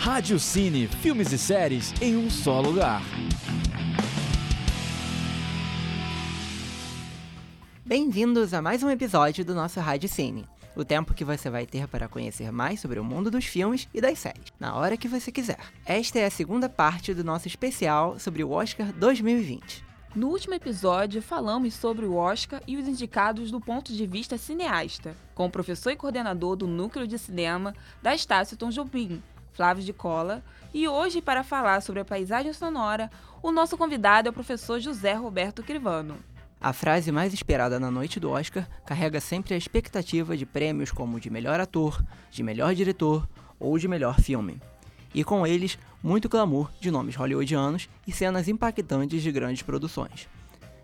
Rádio Cine, filmes e séries em um só lugar. Bem-vindos a mais um episódio do nosso Rádio Cine. O tempo que você vai ter para conhecer mais sobre o mundo dos filmes e das séries, na hora que você quiser. Esta é a segunda parte do nosso especial sobre o Oscar 2020. No último episódio, falamos sobre o Oscar e os indicados do ponto de vista cineasta, com o professor e coordenador do Núcleo de Cinema da Estácio Tom Jobim, Flávio de Cola, e hoje, para falar sobre a paisagem sonora, o nosso convidado é o professor José Roberto Crivano. A frase mais esperada na noite do Oscar carrega sempre a expectativa de prêmios como de melhor ator, de melhor diretor ou de melhor filme. E com eles, muito clamor de nomes hollywoodianos e cenas impactantes de grandes produções.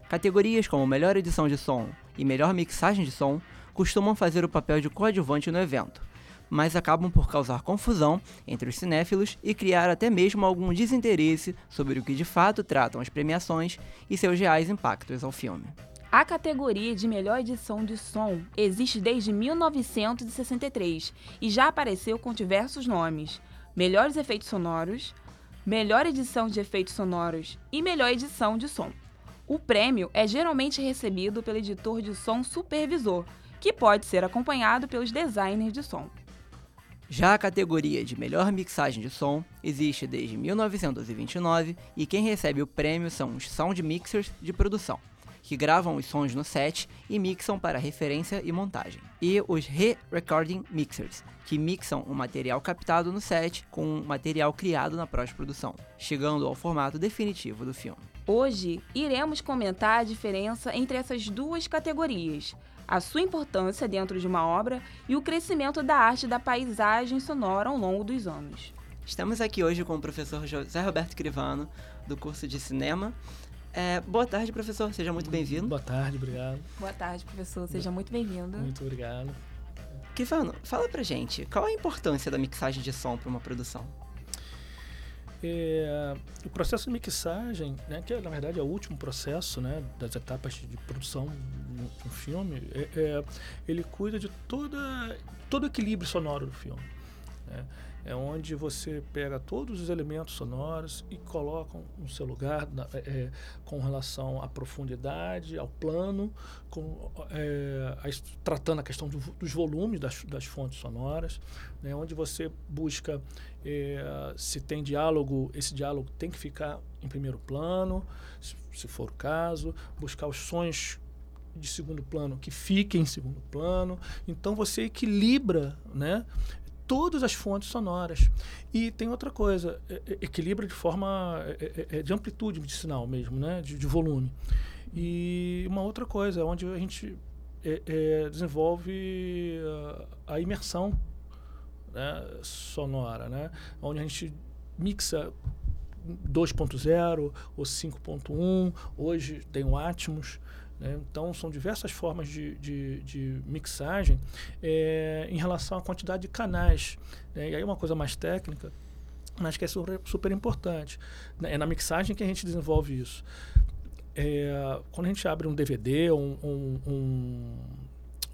Categorias como melhor edição de som e melhor mixagem de som costumam fazer o papel de coadjuvante no evento, mas acabam por causar confusão entre os cinéfilos e criar até mesmo algum desinteresse sobre o que de fato tratam as premiações e seus reais impactos ao filme. A categoria de melhor edição de som existe desde 1963 e já apareceu com diversos nomes: melhores efeitos sonoros, melhor edição de efeitos sonoros e melhor edição de som. O prêmio é geralmente recebido pelo editor de som supervisor, que pode ser acompanhado pelos designers de som. Já a categoria de melhor mixagem de som existe desde 1929 e quem recebe o prêmio são os sound mixers de produção, que gravam os sons no set e mixam para referência e montagem, e os re-recording mixers, que mixam o material captado no set com o material criado na pós-produção, chegando ao formato definitivo do filme. Hoje iremos comentar a diferença entre essas duas categorias, a sua importância dentro de uma obra e o crescimento da arte da paisagem sonora ao longo dos anos. Estamos aqui hoje com o professor José Roberto Crivano, do curso de cinema. É, boa tarde, professor, seja muito bem-vindo. Boa tarde, obrigado. Boa tarde, professor, seja muito bem-vindo. Muito obrigado. Crivano, fala pra gente, qual a importância da mixagem de som para uma produção? É, o processo de mixagem, né, que é, na verdade é o último processo né, das etapas de produção de um filme, é, é, ele cuida de toda, todo o equilíbrio sonoro do filme. Né? É onde você pega todos os elementos sonoros e coloca no seu lugar na, é, é com relação à profundidade, ao plano, com, é, a, tratando a questão do, dos volumes das, das fontes sonoras, né? onde você busca é, se tem diálogo, esse diálogo tem que ficar em primeiro plano, se, se for o caso, buscar os sons de segundo plano que fiquem em segundo plano. Então você equilibra, né? Todas as fontes sonoras. E tem outra coisa, é, é, equilibra de forma é, é, é de amplitude de sinal mesmo, né? De, de, volume. E uma outra coisa, onde a gente desenvolve a, a imersão né? sonora, né? Onde a gente mixa 2.0 ou 5.1, hoje tem o Atmos, né? Então, são diversas formas de, de, de mixagem é, em relação à quantidade de canais. Né? E aí, uma coisa mais técnica, mas que é super, super importante. Né? É na mixagem que a gente desenvolve isso. É, quando a gente abre um DVD um, um, um,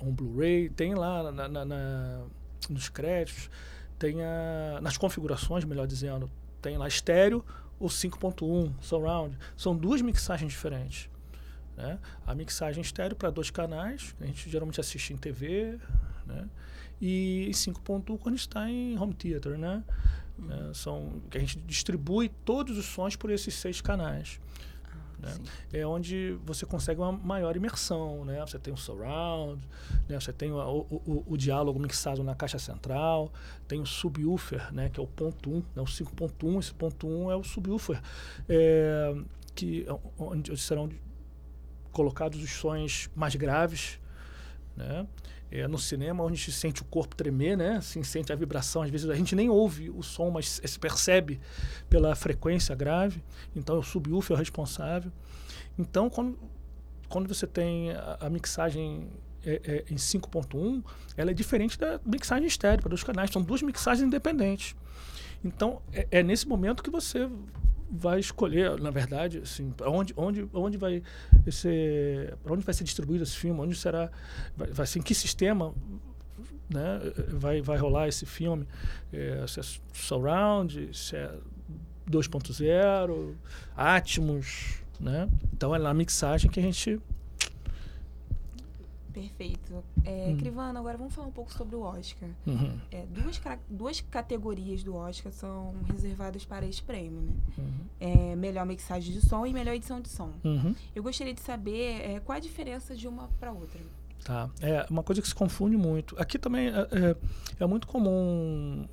um Blu-ray, tem lá na, na, na, nos créditos, tem a, nas configurações, melhor dizendo, tem lá estéreo ou 5.1, surround. São duas mixagens diferentes. Né? A mixagem estéreo para dois canais, a gente geralmente assiste em TV, né? e 5.1 quando está em home theater, né? Uhum. É, são, que a gente distribui todos os sons por esses seis canais. Né? É onde você consegue uma maior imersão, né? Você tem o surround, né? Você tem o, o, o, diálogo mixado na caixa central, tem o subwoofer, né? Que é o ponto 1, né? o 5.1, esse ponto 1 é o subwoofer, é, que onde serão colocados os sons mais graves, né? É, no cinema, onde a gente sente o corpo tremer, né? Assim, sente a vibração. Às vezes a gente nem ouve o som, mas se percebe pela frequência grave. Então, o subwoofer é o responsável. Então, quando, quando você tem a, a mixagem é, é, em 5.1, ela é diferente da mixagem estéreo para dois canais. São duas mixagens independentes. Então, é, é nesse momento que você vai escolher, na verdade, assim, onde, onde, onde vai ser, para onde vai ser distribuído esse filme, onde será, vai, vai ser em que sistema né, vai, vai rolar esse filme, é, se é surround, se é 2.0, Atmos, né? Então é na mixagem que a gente Perfeito. É, Hum. Crivano, agora vamos falar um pouco sobre o Oscar. Uhum, É, duas, duas categorias do Oscar são reservadas para esse prêmio, né? uhum, É, melhor mixagem de som e melhor edição de som. uhum. Eu gostaria de saber é, qual a diferença de uma para outra. Tá. É uma coisa que se confunde muito. Aqui também é, é, é muito comum,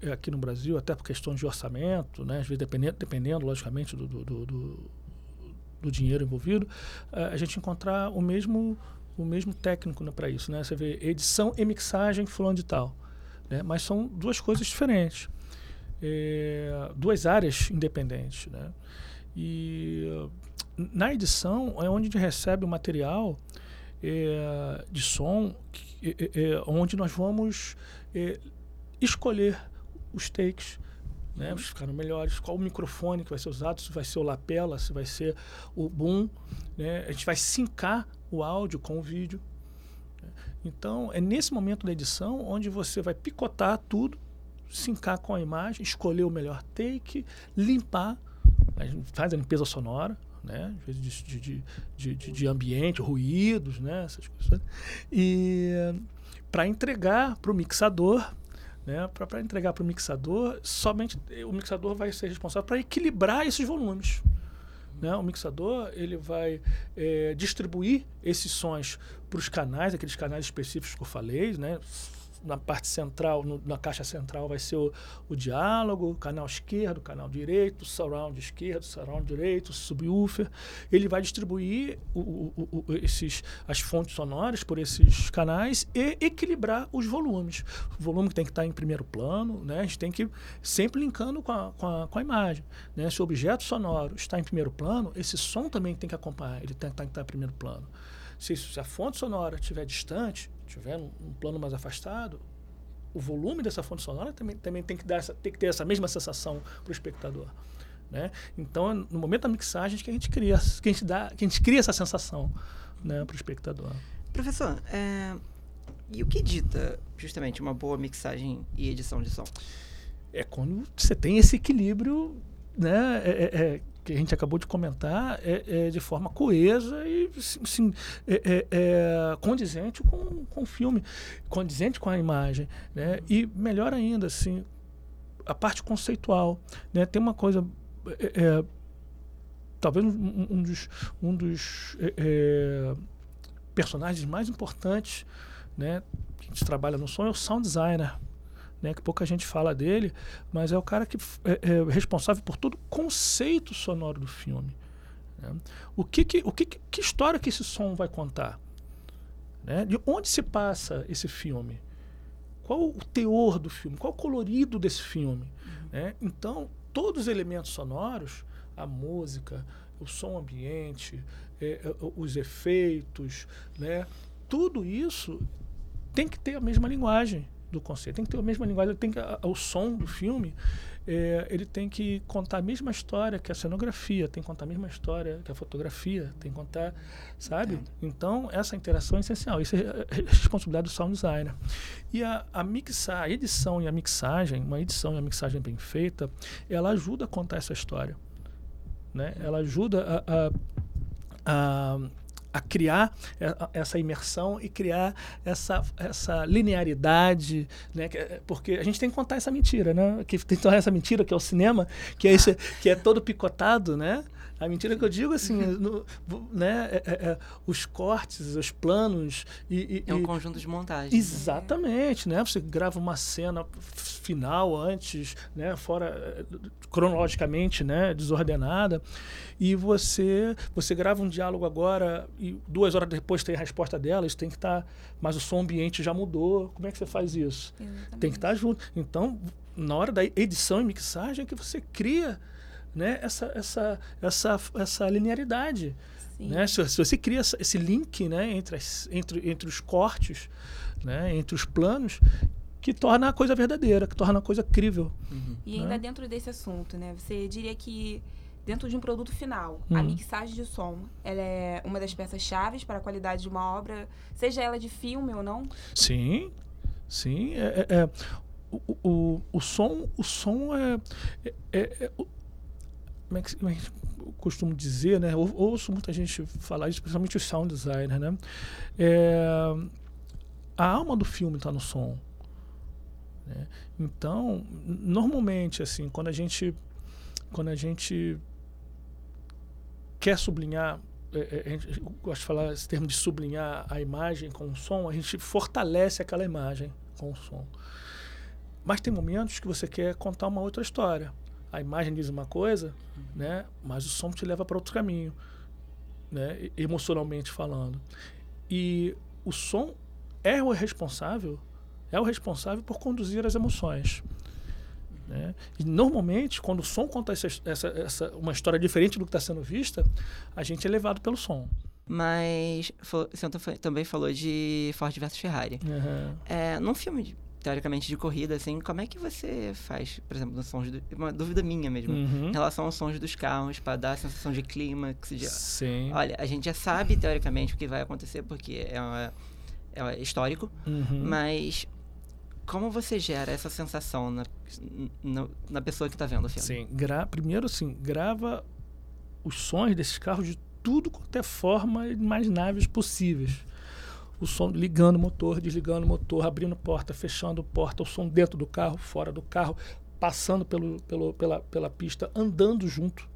é, aqui no Brasil, até por questões de orçamento, né? às vezes dependendo, dependendo logicamente, do, do, do, do- dinheiro envolvido, a gente encontrar o mesmo, o mesmo técnico né, para isso. Né? Você vê edição e mixagem fulano de tal. Né? Mas são duas coisas diferentes. É, duas áreas independentes. Né? E na edição é onde a gente recebe o material é, de som que- é, é, onde nós vamos é, escolher os takes, né, os ficaram melhores, qual o microfone que vai ser usado, se vai ser o lapela, se vai ser o boom, né, a gente vai sincar o áudio com o vídeo. Então, é nesse momento da edição onde você vai picotar tudo, sincar com a imagem, escolher o melhor take, limpar, faz a limpeza sonora, né? De, de, de, de ambiente, ruídos, né? Essas coisas. E para entregar para o mixador, né? Para entregar para o mixador, somente o mixador vai ser responsável para equilibrar esses volumes. Né? O mixador ele vai eh, distribuir esses sons para os canais, aqueles canais específicos que eu falei, né? Na parte central, no- na caixa central vai ser o, o diálogo, canal esquerdo, canal direito, surround esquerdo, surround direito, subwoofer. Ele vai distribuir o- o- esses, as fontes sonoras por esses canais e equilibrar os volumes. O volume tem que estar em primeiro plano, né? a gente tem que sempre linkando com a, com a, com a imagem. Né? Se o objeto sonoro está em primeiro plano, esse som também tem que acompanhar, ele tem que estar em primeiro plano. Se, se a fonte sonora estiver distante, estiver num, num plano mais afastado, o volume dessa fonte sonora também, também tem, que dar essa, tem que ter essa mesma sensação para o espectador. Né? Então, no momento da mixagem que a gente cria, que a gente dá, que a gente cria essa sensação né, para o espectador. Professor, é, e o que dita justamente uma boa mixagem e edição de som? é quando você tem esse equilíbrio, né, é- é- é, que a gente acabou de comentar, é, é de forma coesa e sim, é, é- é condizente com, com o filme, condizente com a imagem, né, e melhor ainda, assim, a parte conceitual, né, tem uma coisa, é, é, talvez um, um dos, um dos personagens mais importantes, né, que a gente trabalha no som é o sound designer, né, que pouca gente fala dele, mas é o cara que é, é responsável por todo o conceito sonoro do filme. né? O que que, o que que história que esse som vai contar? Né? De onde se passa esse filme? Qual o teor do filme? Qual o colorido desse filme? né? Então, todos os elementos sonoros, a música, o som ambiente, é, é, os efeitos, né? tudo isso tem que ter a mesma linguagem do conceito, tem que ter a mesma linguagem, tem que, a- o som do filme, é, ele tem que contar a mesma história que a cenografia, tem que contar a mesma história que a fotografia, tem que contar, sabe? Entendo. Então, essa interação é essencial, isso é é responsabilidade do sound designer. E a, a mixar, a edição e a mixagem, uma edição e a mixagem bem feita, ela ajuda a contar essa história. Né? Ela ajuda a, a, a, a criar a- essa imersão e criar essa, essa linearidade, né? É- porque a gente tem que contar essa mentira, né? Que tem que essa mentira que é o cinema, que é, esse, que é todo picotado, né? A mentira que eu digo, assim, no- vo- né? É- é- é os cortes, os planos e, e- É um e- conjunto de montagem. né? Exatamente, né? Você grava uma cena final antes, né? Fora eh, cronologicamente, né? Desordenada e você você grava um diálogo agora e duas horas depois tem a resposta dela. Isso tem que estar, mas o som ambiente já mudou. Como é que você faz isso? Exatamente. Tem que estar junto. Então, na hora da edição e mixagem é que você cria, né? Essa essa essa essa linearidade. Né? Se, se você cria essa- esse link né, entre, as- entre, entre os cortes, né, entre os planos, que torna a coisa verdadeira, que torna a coisa crível. Uhum. E ainda né? dentro desse assunto, né? Você diria que dentro de um produto final, a Uhum. mixagem de som, ela é uma das peças chaves para a qualidade de uma obra, seja ela de filme ou não? Sim, Sim, é, é- é- o, o, o som, o som é, é- é- é o- como é que como é que eu costumo dizer, né? Ou- ouço muita gente falar isso, principalmente os sound designers, né? É, a alma do filme está no som. né? Então, normalmente, assim, quando a gente quando a gente quer sublinhar é, é, eu gosto de falar esse termo de sublinhar a imagem com o som, a gente fortalece aquela imagem com o som. Mas tem momentos que você quer contar uma outra história. A imagem diz uma coisa, né? Mas o som te leva para outro caminho, né? Emocionalmente falando. E o som é o responsável, é o responsável por conduzir as emoções. Né? E normalmente, quando o som conta essa, essa, essa, uma história diferente do que está sendo vista, a gente é levado pelo som. Mas você tam- também falou de Ford versus Ferrari. É, num filme, de- teoricamente, de corrida, assim, como é que você faz, por exemplo, nos sons... Do, uma dúvida minha mesmo. Uhum. Em relação aos sons dos carros, para dar a sensação de clímax, de... Sim. Olha, a gente já sabe, teoricamente, o que vai acontecer, porque é, uma- é histórico, Uhum. mas como você gera essa sensação na, na, na pessoa que tá vendo o filme? Sim, gra primeiro assim, grava os sons desses carros de tudo quanto é forma imagináveis possíveis. O som ligando o motor, desligando o motor, abrindo porta, fechando porta, o som dentro do carro, fora do carro, passando pelo, pelo, pela, pela pista, andando junto,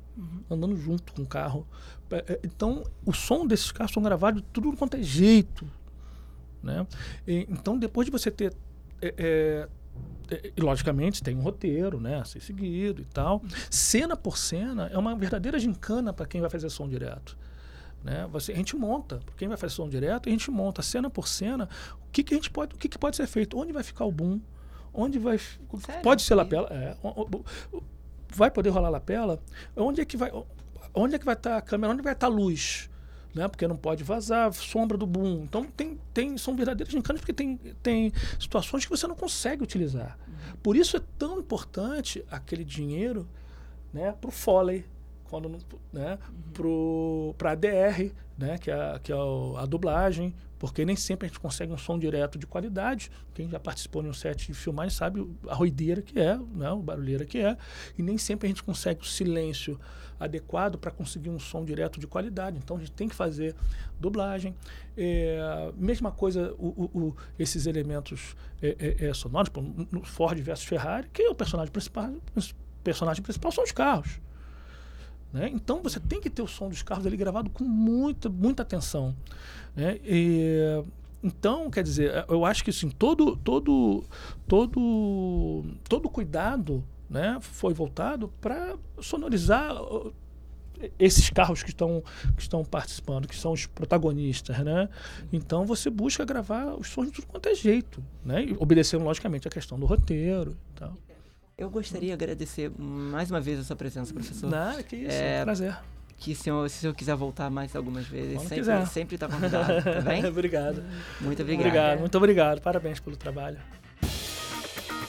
andando junto com o carro. É, é, Então, o som desses carros são gravados de tudo quanto é jeito. Né? E, então, depois de você ter é, é, é, e, logicamente tem um roteiro, né, a ser seguido e tal. Cena por cena é uma verdadeira gincana para quem vai fazer som direto. Né? Você, a gente monta, quem vai fazer som direto, a gente monta cena por cena o que, que a gente pode, o que, que pode ser feito, onde vai ficar o boom, onde vai, Sério? pode ser lapela, é, vai poder rolar lapela, onde é que vai, onde é que vai estar a câmera, onde vai estar a luz, né? Porque não pode vazar, sombra do boom. Então tem, tem são verdadeiras gincanas porque tem, tem situações que você não consegue utilizar. Por isso é tão importante aquele dinheiro, né, para o Foley, quando né, para a DR, né, que é, que é a dublagem, porque nem sempre a gente consegue um som direto de qualidade. Quem já participou de um set de filmagem sabe a roideira que é, né, o barulheira que é, e nem sempre a gente consegue o silêncio adequado para conseguir um som direto de qualidade. Então a gente tem que fazer dublagem. É, mesma coisa, o, o- o- esses elementos é, é, é, sonoros, no Ford versus Ferrari, quem é o personagem principal? O personagem principal são os carros. Né? Então você tem que ter o som dos carros ali gravado com muita, muita atenção. né? E, então, quer dizer, eu acho que assim, todo, todo, todo, todo cuidado né, foi voltado para sonorizar ó, esses carros que estão, que estão participando, que são os protagonistas, né? Então você busca gravar os sons de tudo quanto é jeito, né? Obedecendo, logicamente, a questão do roteiro. Eu gostaria de agradecer mais uma vez a sua presença, professor. Nada, que isso, É, é um prazer. Que se eu, se o senhor quiser voltar mais algumas vezes, Quando sempre, quiser. sempre tá convidado, tá bem? obrigado. Muito obrigado. Obrigado, muito obrigado. Parabéns pelo trabalho.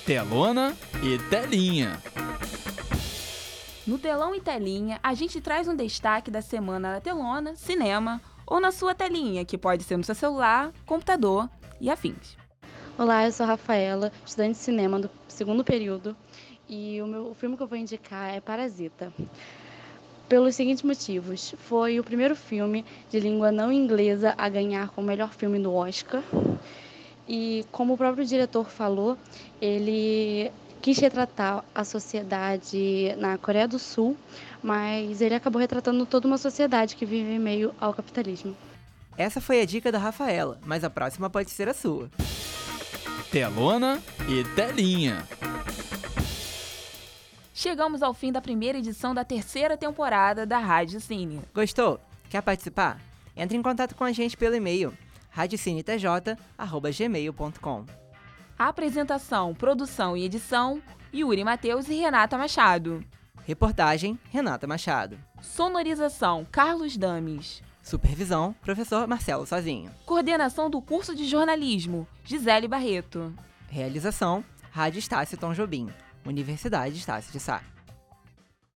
Telona e telinha. No telão e telinha, a gente traz um destaque da semana na telona, cinema ou na sua telinha, que pode ser no seu celular, computador e afins. Olá, eu sou a Rafaela, estudante de cinema do segundo período, e o meu o filme que eu vou indicar é Parasita. Pelos seguintes motivos: foi o primeiro filme de língua não inglesa a ganhar como melhor filme no Oscar. E como o próprio diretor falou, ele quis retratar a sociedade na Coreia do Sul, mas ele acabou retratando toda uma sociedade que vive em meio ao capitalismo. Essa foi a dica da Rafaela, mas a próxima pode ser a sua. Telona e telinha. Chegamos ao fim da primeira edição da terceira temporada da Rádio Cine. Gostou? Quer participar? Entre em contato com a gente pelo e-mail radiocinetj@gmail.com. Apresentação, produção e edição: Yuri Matheus e Renata Machado. Reportagem Renata Machado. Sonorização: Carlos Dames. Supervisão Professor Marcelo Sozinho. Coordenação do curso de jornalismo: Gisele Barreto. Realização Rádio Estácio Tom Jobim. Universidade Estácio de Sá.